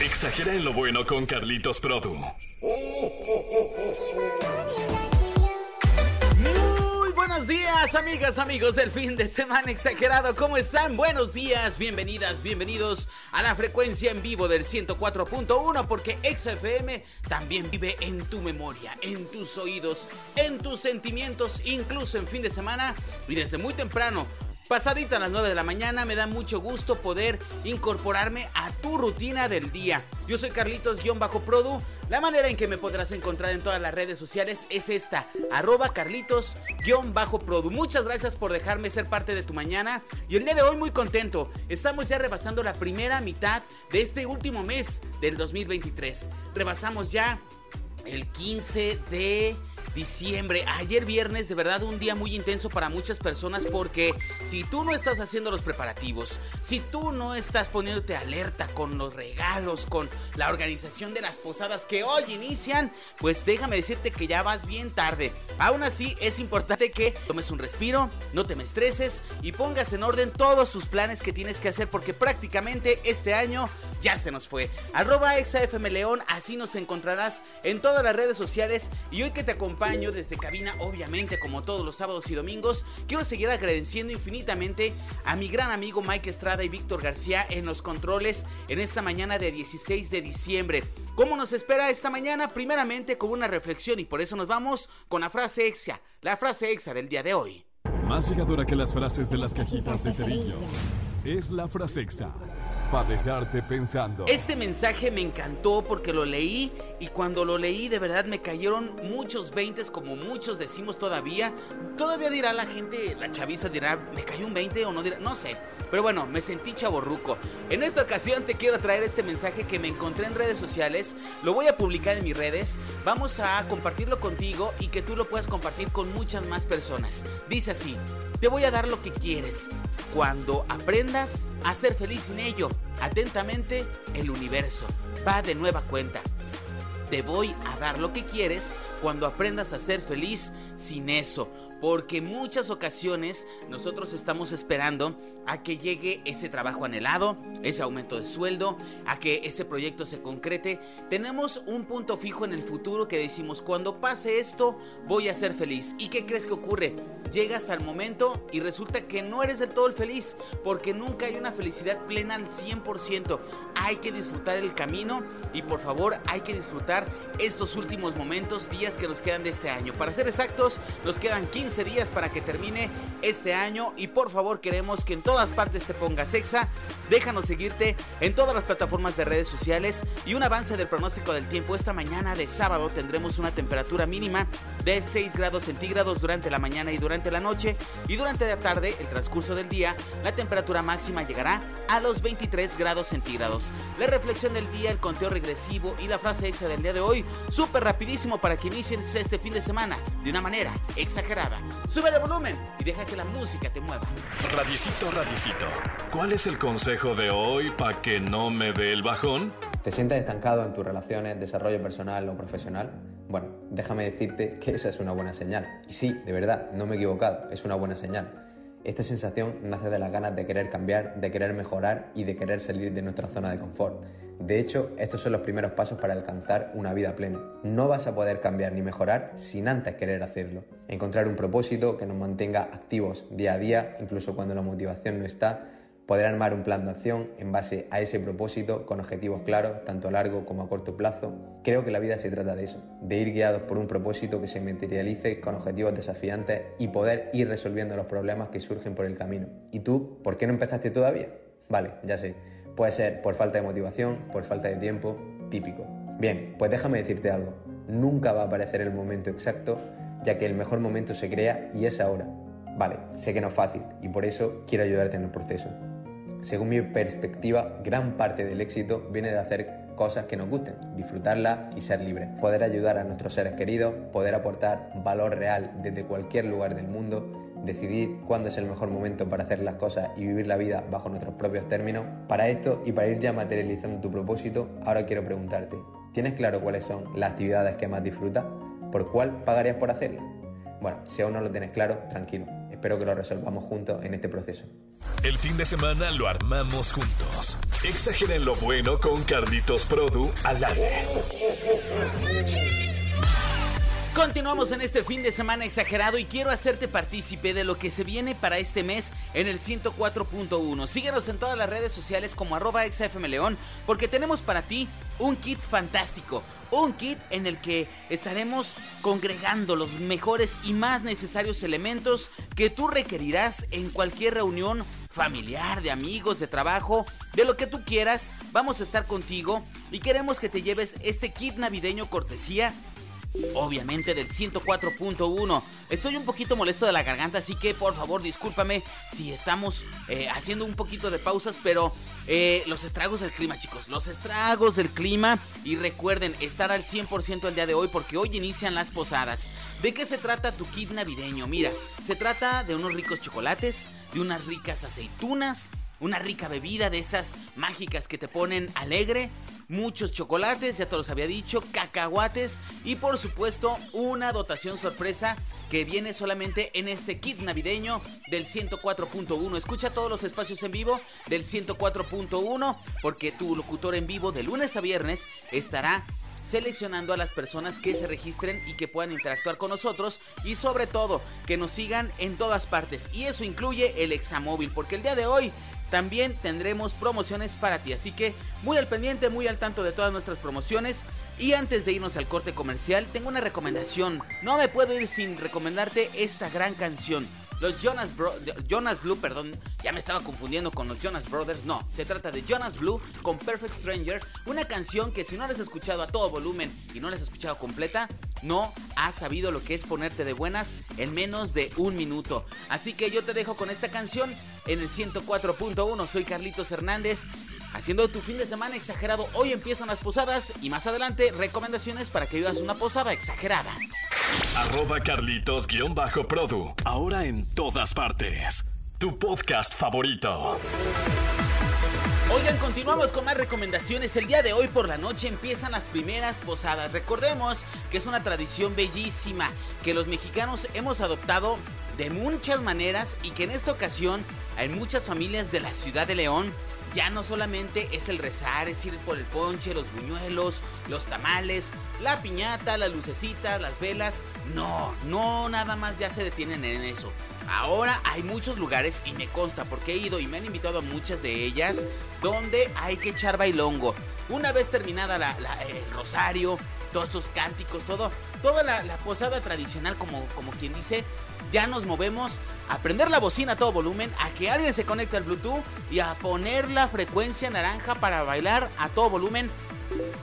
Exagera en lo bueno con Carlitos Produ. Muy buenos días, amigas, amigos del fin de semana exagerado. ¿Cómo están? Buenos días, bienvenidas, bienvenidos a la frecuencia en vivo del 104.1 porque XFM también vive en tu memoria, en tus oídos, en tus sentimientos, incluso en fin de semana y desde muy temprano Pasadita a las 9 de la mañana, me da mucho gusto poder incorporarme a tu rutina del día. Yo soy Carlitos-Produ. La manera en que me podrás encontrar en todas las redes sociales es esta, arroba Carlitos-Produ. Muchas gracias por dejarme ser parte de tu mañana. Y el día de hoy muy contento. Estamos ya rebasando la primera mitad de este último mes del 2023. Rebasamos ya el 15 de diciembre. Ayer viernes, de verdad un día muy intenso para muchas personas porque si tú no estás haciendo los preparativos, si tú no estás poniéndote alerta con los regalos, con la organización de las posadas que hoy inician, pues déjame decirte que ya vas bien tarde. Aún así, es importante que tomes un respiro, no te me estreses y pongas en orden todos tus planes que tienes que hacer porque prácticamente este año ya se nos fue. Arroba León, así nos encontrarás en todas las redes sociales y hoy que te desde cabina, obviamente, como todos los sábados y domingos. Quiero seguir agradeciendo infinitamente a mi gran amigo Mike Estrada y Víctor García en los controles en esta mañana de 16 de diciembre. ¿Cómo nos espera esta mañana? Primeramente con una reflexión y por eso nos vamos con la frase exa, la frase exa del día de hoy. Más llegadora que las frases de las cajitas de cerillos es la frase exa para dejarte pensando. Este mensaje me encantó porque lo leí y cuando lo leí de verdad me cayeron muchos veintes como muchos decimos todavía. Todavía dirá la gente, la chaviza dirá, me cayó un 20 o no dirá, no sé. Pero bueno, me sentí chaborruco. En esta ocasión te quiero traer este mensaje que me encontré en redes sociales. Lo voy a publicar en mis redes. Vamos a compartirlo contigo y que tú lo puedas compartir con muchas más personas. Dice así, te voy a dar lo que quieres cuando aprendas a ser feliz sin ello. Atentamente, el universo va de nueva cuenta. Te voy a dar lo que quieres cuando aprendas a ser feliz sin eso porque muchas ocasiones nosotros estamos esperando a que llegue ese trabajo anhelado, ese aumento de sueldo, a que ese proyecto se concrete. Tenemos un punto fijo en el futuro que decimos, cuando pase esto voy a ser feliz. ¿Y qué crees que ocurre? Llegas al momento y resulta que no eres del todo el feliz, porque nunca hay una felicidad plena al 100%. Hay que disfrutar el camino y por favor hay que disfrutar estos últimos momentos, días que nos quedan de este año. Para ser exactos, nos quedan 15 días para que termine este año y por favor queremos que en todas partes te pongas exa. Déjanos seguirte en todas las plataformas de redes sociales y un avance del pronóstico del tiempo. Esta mañana de sábado tendremos una temperatura mínima de 6 grados centígrados durante la mañana y durante la noche y durante la tarde, el transcurso del día, la temperatura máxima llegará a los 23 grados centígrados. La reflexión del día, el conteo regresivo y la frase exa del día de hoy, súper rapidísimo para que inicien este fin de semana de una manera exagerada. Sube el volumen y deja que la música te mueva. Radicito, radicito. ¿Cuál es el consejo de hoy para que no me dé el bajón? ¿Te sientes estancado en tus relaciones, desarrollo personal o profesional? Bueno, déjame decirte que esa es una buena señal. Y sí, de verdad, no me he equivocado, es una buena señal. Esta sensación nace de las ganas de querer cambiar, de querer mejorar y de querer salir de nuestra zona de confort. De hecho, estos son los primeros pasos para alcanzar una vida plena. No vas a poder cambiar ni mejorar sin antes querer hacerlo. Encontrar un propósito que nos mantenga activos día a día, incluso cuando la motivación no está, poder armar un plan de acción en base a ese propósito con objetivos claros, tanto a largo como a corto plazo. Creo que la vida se trata de eso, de ir guiados por un propósito que se materialice con objetivos desafiantes y poder ir resolviendo los problemas que surgen por el camino. ¿Y tú, por qué no empezaste todavía? Vale, ya sé, puede ser por falta de motivación, por falta de tiempo, típico. Bien, pues déjame decirte algo, nunca va a aparecer el momento exacto, ya que el mejor momento se crea y es ahora. Vale, sé que no es fácil y por eso quiero ayudarte en el proceso. Según mi perspectiva, gran parte del éxito viene de hacer cosas que nos gusten, disfrutarlas y ser libres. Poder ayudar a nuestros seres queridos, poder aportar valor real desde cualquier lugar del mundo, decidir cuándo es el mejor momento para hacer las cosas y vivir la vida bajo nuestros propios términos. Para esto y para ir ya materializando tu propósito, ahora quiero preguntarte, ¿tienes claro cuáles son las actividades que más disfrutas? ¿Por cuál pagarías por hacerlo? Bueno, si aún no lo tienes claro, tranquilo. Espero que lo resolvamos juntos en este proceso. El fin de semana lo armamos juntos. Exageren lo bueno con Carlitos Produ al aire. Continuamos en este fin de semana exagerado y quiero hacerte partícipe de lo que se viene para este mes en el 104.1. Síguenos en todas las redes sociales como arroba exafmleón porque tenemos para ti un kit fantástico. Un kit en el que estaremos congregando los mejores y más necesarios elementos que tú requerirás en cualquier reunión familiar, de amigos, de trabajo, de lo que tú quieras. Vamos a estar contigo y queremos que te lleves este kit navideño cortesía obviamente del 104.1. Estoy un poquito molesto de la garganta, así que por favor discúlpame si estamos eh, haciendo un poquito de pausas, pero eh, los estragos del clima, chicos, los estragos del clima. Y recuerden estar al 100% el día de hoy porque hoy inician las posadas. ¿De qué se trata tu kit navideño? Mira, se trata de unos ricos chocolates, de unas ricas aceitunas, una rica bebida de esas mágicas que te ponen alegre, muchos chocolates, ya te los había dicho, cacahuates y por supuesto una dotación sorpresa que viene solamente en este kit navideño del 104.1. Escucha todos los espacios en vivo del 104.1 porque tu locutor en vivo de lunes a viernes estará seleccionando a las personas que se registren y que puedan interactuar con nosotros y sobre todo que nos sigan en todas partes y eso incluye el examóvil porque el día de hoy también tendremos promociones para ti. Así que muy al pendiente, muy al tanto de todas nuestras promociones. Y antes de irnos al corte comercial, tengo una recomendación. No me puedo ir sin recomendarte esta gran canción. Los Jonas, Jonas Blue, perdón, ya me estaba confundiendo con los Jonas Brothers. No, se trata de Jonas Blue con Perfect Stranger, una canción que si no la has escuchado a todo volumen y no la has escuchado completa, no has sabido lo que es ponerte de buenas en menos de un minuto. Así que yo te dejo con esta canción en el 104.1. Soy Carlitos Hernández. Haciendo tu fin de semana exagerado, hoy empiezan las posadas y más adelante recomendaciones para que vivas una posada exagerada. Arroba Carlitos-Produ. Ahora en todas partes. Tu podcast favorito. Oigan, continuamos con más recomendaciones. El día de hoy por la noche empiezan las primeras posadas. Recordemos que es una tradición bellísima que los mexicanos hemos adoptado de muchas maneras y que en esta ocasión hay muchas familias de la ciudad de León ya no solamente es el rezar, es ir por el ponche, los buñuelos, los tamales, la piñata, la lucecita, las velas. No, no nada más ya se detienen en eso. Ahora hay muchos lugares y me consta porque he ido y me han invitado a muchas de ellas donde hay que echar bailongo. Una vez terminada la, el rosario, todos estos cánticos, todo, toda la, posada tradicional como, como quien dice, ya nos movemos a prender la bocina a todo volumen, a que alguien se conecte al Bluetooth y a poner la frecuencia naranja para bailar a todo volumen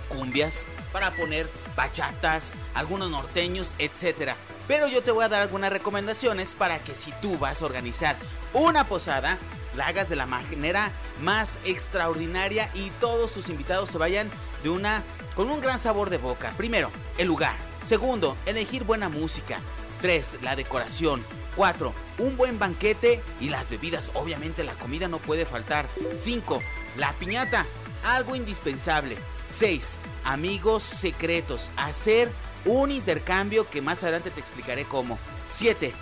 cumbias, para poner bachatas, algunos norteños, etcétera. Pero yo te voy a dar algunas recomendaciones para que si tú vas a organizar una posada, la hagas de la manera más extraordinaria y todos tus invitados se vayan de una con un gran sabor de boca. Primero, el lugar. Segundo, elegir buena música. Tres, la decoración. Cuatro, un buen banquete y las bebidas. Obviamente la comida no puede faltar. Cinco, la piñata. Algo indispensable. 6. Amigos secretos. Hacer un intercambio que más adelante te explicaré cómo. 7.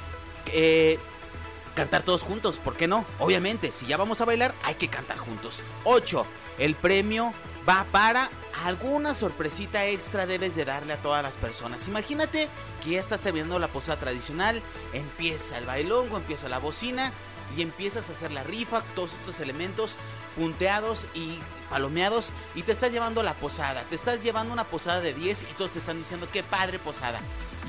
Eh, cantar todos juntos, ¿por qué no? Obviamente, si ya vamos a bailar, hay que cantar juntos. 8. El premio va para alguna sorpresita extra debes de darle a todas las personas. Imagínate que ya estás terminando la posada tradicional, empieza el bailongo, empieza la bocina y empiezas a hacer la rifa, todos estos elementos punteados y palomeados y te estás llevando la posada, te estás llevando una posada de 10 y todos te están diciendo qué padre posada.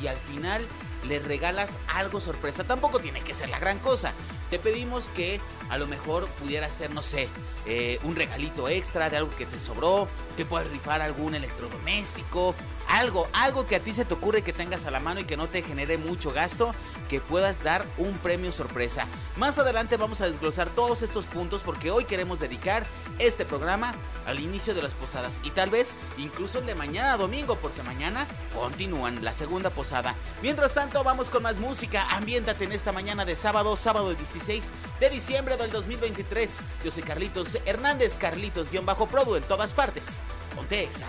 Y al final le regalas algo sorpresa, tampoco tiene que ser la gran cosa. Te pedimos que a lo mejor pudiera ser, no sé, eh, un regalito extra de algo que te sobró, que puedas rifar algún electrodoméstico, algo, algo que a ti se te ocurre que tengas a la mano y que no te genere mucho gasto, que puedas dar un premio sorpresa. Más adelante vamos a desglosar todos estos puntos porque hoy queremos dedicar este programa al inicio de las posadas y tal vez incluso el de mañana domingo porque mañana continúan la segunda posada. Mientras tanto vamos con más música, ambiéntate en esta mañana de sábado, sábado 16 de diciembre del 2023. Yo soy Carlitos Hernández, Carlitos-Produ en todas partes. Ponte exa.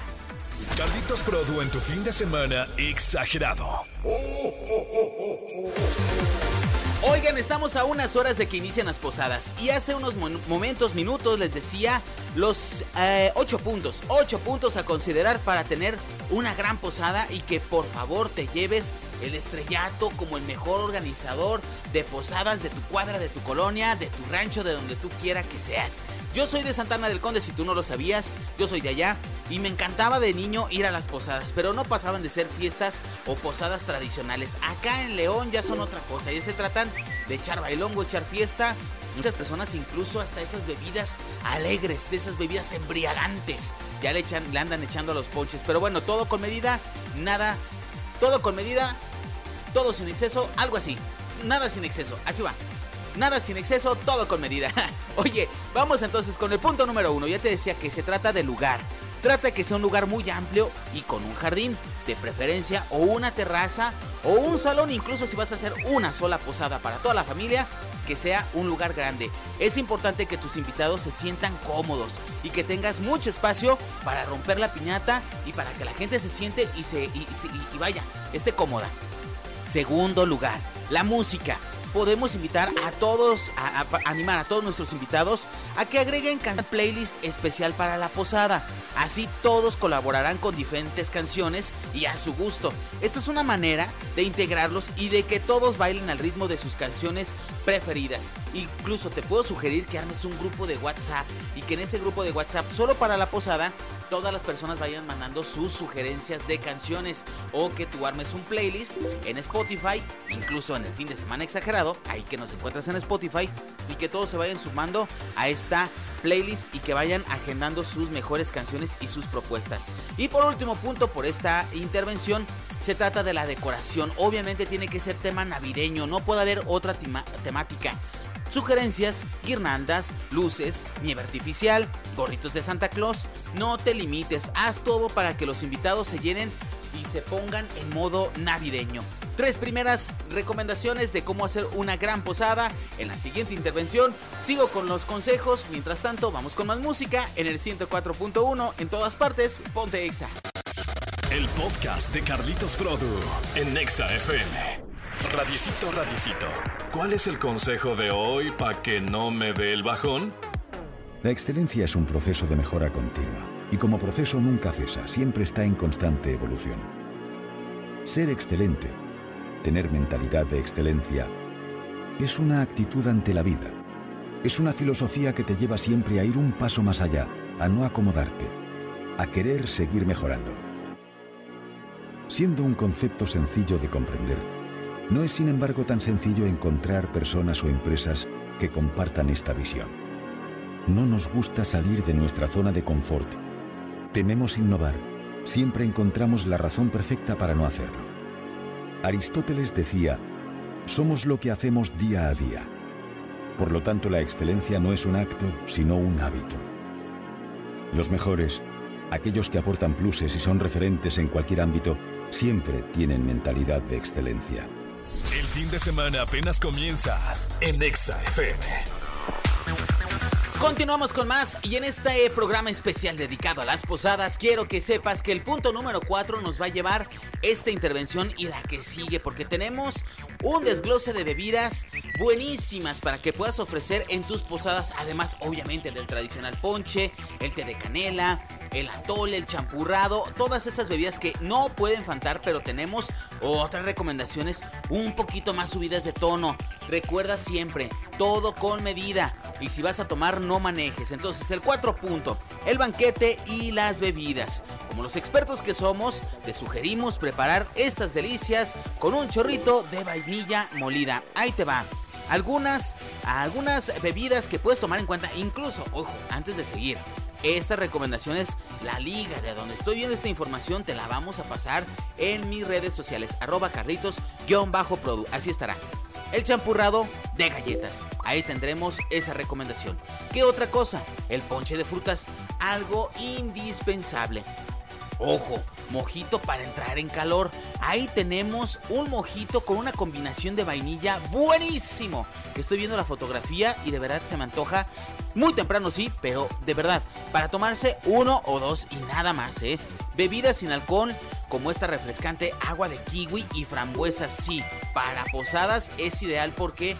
Carlitos Produ en tu fin de semana exagerado. Oigan, estamos a unas horas de que inician las posadas y hace unos momentos, minutos les decía los eh, ocho puntos, ocho puntos a considerar para tener una gran posada y que por favor te lleves el estrellato como el mejor organizador de posadas de tu cuadra, de tu colonia, de tu rancho, de donde tú quiera que seas. Yo soy de Santana del Conde, si tú no lo sabías, yo soy de allá y me encantaba de niño ir a las posadas, pero no pasaban de ser fiestas o posadas tradicionales. Acá en León ya son otra cosa, ya se tratan de echar bailongo, echar fiesta. Muchas personas incluso hasta esas bebidas alegres, de esas bebidas embriagantes, ya le, echan, le andan echando a los ponches. Pero bueno, todo con medida, nada, todo con medida, todo sin exceso, algo así. Nada sin exceso, así va. Nada sin exceso, todo con medida. Oye, vamos entonces con el punto número uno. Ya te decía que se trata de lugar. Trata que sea un lugar muy amplio y con un jardín, de preferencia, o una terraza, o un salón, incluso si vas a hacer una sola posada para toda la familia, que sea un lugar grande. Es importante que tus invitados se sientan cómodos y que tengas mucho espacio para romper la piñata y para que la gente se siente y, se, y, y vaya, esté cómoda. Segundo lugar, la música podemos invitar a todos, a, animar a todos nuestros invitados a que agreguen playlist especial para la posada. Así todos colaborarán con diferentes canciones y a su gusto. Esta es una manera de integrarlos y de que todos bailen al ritmo de sus canciones preferidas. Incluso te puedo sugerir que armes un grupo de WhatsApp y que en ese grupo de WhatsApp solo para la posada todas las personas vayan mandando sus sugerencias de canciones o que tú armes un playlist en Spotify, incluso en el fin de semana exagerado, ahí que nos encuentras en Spotify y que todos se vayan sumando a esta playlist y que vayan agendando sus mejores canciones y sus propuestas. Y por último punto por esta intervención se trata de la decoración. Obviamente tiene que ser tema navideño, no puede haber otra temática. Sugerencias, guirnaldas, luces, nieve artificial, gorritos de Santa Claus. No te limites, haz todo para que los invitados se llenen y se pongan en modo navideño. Tres primeras recomendaciones de cómo hacer una gran posada. En la siguiente intervención sigo con los consejos. Mientras tanto, vamos con más música en el 104.1 en todas partes. Ponte Exa. El podcast de Carlitos Produ en Exa FM. Radiecito, radiecito. ¿Cuál es el consejo de hoy para que no me dé el bajón? La excelencia es un proceso de mejora continua y como proceso nunca cesa, siempre está en constante evolución. Ser excelente, tener mentalidad de excelencia, es una actitud ante la vida. Es una filosofía que te lleva siempre a ir un paso más allá, a no acomodarte, a querer seguir mejorando. Siendo un concepto sencillo de comprender, no es sin embargo tan sencillo encontrar personas o empresas que compartan esta visión. No nos gusta salir de nuestra zona de confort. Tememos innovar. Siempre encontramos la razón perfecta para no hacerlo. Aristóteles decía, somos lo que hacemos día a día. Por lo tanto, la excelencia no es un acto, sino un hábito. Los mejores, aquellos que aportan pluses y son referentes en cualquier ámbito, siempre tienen mentalidad de excelencia. El fin de semana apenas comienza en Exa FM. Continuamos con más y en este programa especial dedicado a las posadas quiero que sepas que el punto número 4 nos va a llevar esta intervención y la que sigue porque tenemos un desglose de bebidas buenísimas para que puedas ofrecer en tus posadas además obviamente del tradicional ponche, el té de canela, el atole, el champurrado, todas esas bebidas que no pueden faltar, pero tenemos otras recomendaciones un poquito más subidas de tono. Recuerda siempre, todo con medida. Y si vas a tomar, no manejes. Entonces, el 4 punto, el banquete y las bebidas. Como los expertos que somos, te sugerimos preparar estas delicias con un chorrito de vainilla molida. Ahí te va algunas, algunas bebidas que puedes tomar en cuenta, incluso, ojo, antes de seguir. Estas recomendaciones, la liga de donde estoy viendo esta información, te la vamos a pasar en mis redes sociales, arroba carlitos-produ, así estará. El champurrado de galletas, ahí tendremos esa recomendación. ¿Qué otra cosa? El ponche de frutas, algo indispensable. Ojo, mojito para entrar en calor. Ahí tenemos un mojito con una combinación de vainilla buenísimo. Estoy viendo la fotografía y de verdad se me antoja. Muy temprano sí, pero de verdad, para tomarse uno o dos y nada más, ¿eh? Bebidas sin alcohol como esta refrescante agua de kiwi y frambuesa sí. Para posadas es ideal porque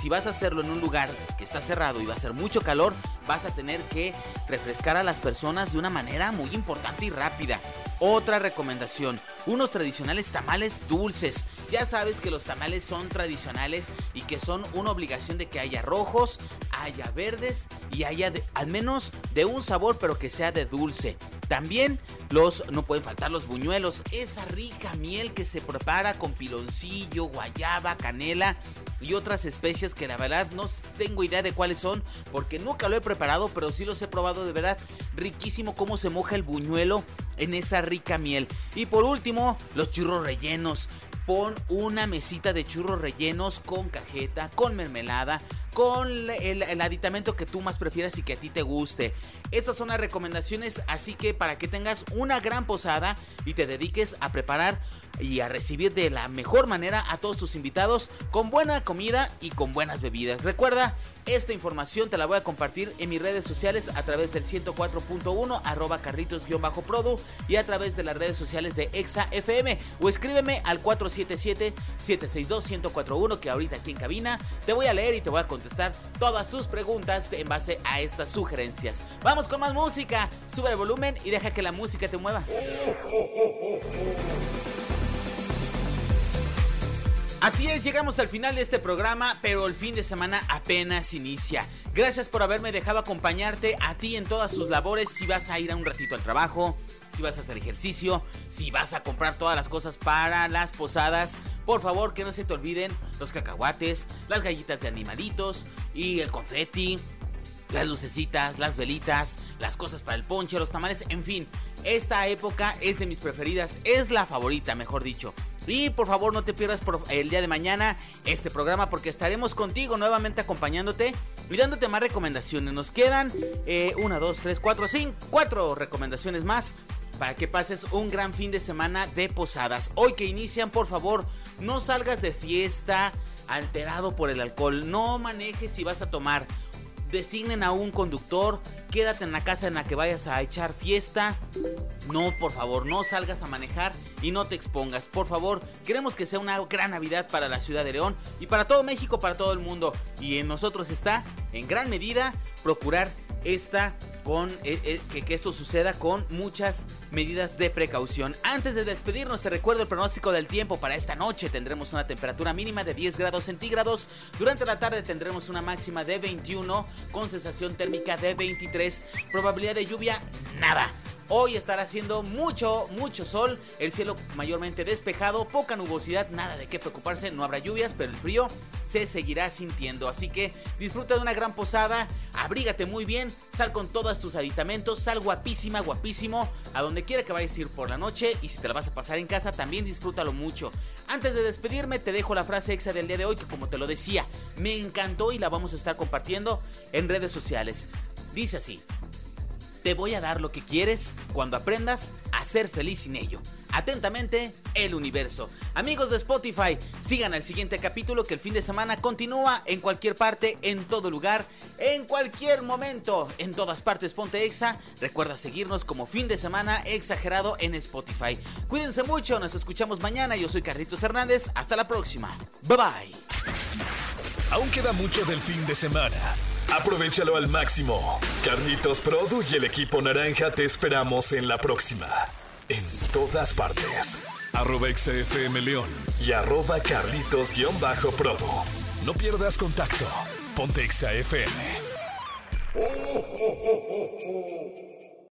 si vas a hacerlo en un lugar que está cerrado y va a ser mucho calor, vas a tener que refrescar a las personas de una manera muy importante y rápida. Otra recomendación, unos tradicionales tamales dulces. Ya sabes que los tamales son tradicionales y que son una obligación de que haya rojos, haya verdes y haya al menos de un sabor pero que sea de dulce. También los no pueden faltar los buñuelos, esa rica miel que se prepara con piloncillo, guayaba, canela y otras especias que la verdad no tengo idea de cuáles son porque nunca lo he preparado, pero sí los he probado de verdad. Riquísimo cómo se moja el buñuelo en esa rica miel. Y por último, los churros rellenos. Pon una mesita de churros rellenos con cajeta, con mermelada, con el, aditamento que tú más prefieras y que a ti te guste. Estas son las recomendaciones, así que para que tengas una gran posada y te dediques a preparar y a recibir de la mejor manera a todos tus invitados con buena comida y con buenas bebidas. Recuerda, esta información te la voy a compartir en mis redes sociales a través del 104.1 arroba carlitos-produ y a través de las redes sociales de Exa FM o escríbeme al 477-762-1041 que ahorita aquí en cabina te voy a leer y te voy a contestar todas tus preguntas en base a estas sugerencias. Vamos con más música, sube el volumen y deja que la música te mueva. Así es, llegamos al final de este programa, pero el fin de semana apenas inicia. Gracias por haberme dejado acompañarte a ti en todas tus labores, si vas a ir a un ratito al trabajo, si vas a hacer ejercicio, si vas a comprar todas las cosas para las posadas. Por favor, que no se te olviden los cacahuates, las gallitas de animalitos y el confeti, las lucecitas, las velitas, las cosas para el ponche, los tamales, en fin. Esta época es de mis preferidas, es la favorita, mejor dicho. Y por favor no te pierdas por el día de mañana este programa porque estaremos contigo nuevamente acompañándote y dándote más recomendaciones. Nos quedan eh, una, dos, tres, cuatro, cinco, cuatro recomendaciones más para que pases un gran fin de semana de posadas. Hoy que inician, por favor, no salgas de fiesta alterado por el alcohol. No manejes si vas a tomar designen a un conductor, quédate en la casa en la que vayas a echar fiesta. No, por favor, no salgas a manejar y no te expongas. Por favor, queremos que sea una gran Navidad para la ciudad de León y para todo México, para todo el mundo. Y en nosotros está, en gran medida, procurar esta eh, eh, que, esto suceda con muchas medidas de precaución. Antes de despedirnos, te recuerdo el pronóstico del tiempo para esta noche. Tendremos una temperatura mínima de 10 grados centígrados. Durante la tarde tendremos una máxima de 21 con sensación térmica de 23. Probabilidad de lluvia, nada. Hoy estará haciendo mucho, mucho sol, el cielo mayormente despejado, poca nubosidad, nada de qué preocuparse, no habrá lluvias, pero el frío se seguirá sintiendo. Así que disfruta de una gran posada, abrígate muy bien, sal con todos tus aditamentos, sal guapísima, guapísimo, a donde quiera que vayas a ir por la noche y si te la vas a pasar en casa también disfrútalo mucho. Antes de despedirme te dejo la frase exa del día de hoy que como te lo decía, me encantó y la vamos a estar compartiendo en redes sociales. Dice así, te voy a dar lo que quieres cuando aprendas a ser feliz sin ello. Atentamente, el universo. Amigos de Spotify, sigan el siguiente capítulo que el fin de semana continúa en cualquier parte, en todo lugar, en cualquier momento, en todas partes Ponte Exa. Recuerda seguirnos como fin de semana exagerado en Spotify. Cuídense mucho, nos escuchamos mañana. Yo soy Carlitos Hernández. Hasta la próxima. Bye bye. Aún queda mucho del fin de semana. Aprovechalo al máximo. Carlitos Produ y el equipo naranja te esperamos en la próxima. En todas partes. Arroba XFM León y arroba Carlitos-Produ. No pierdas contacto. Ponte XFM.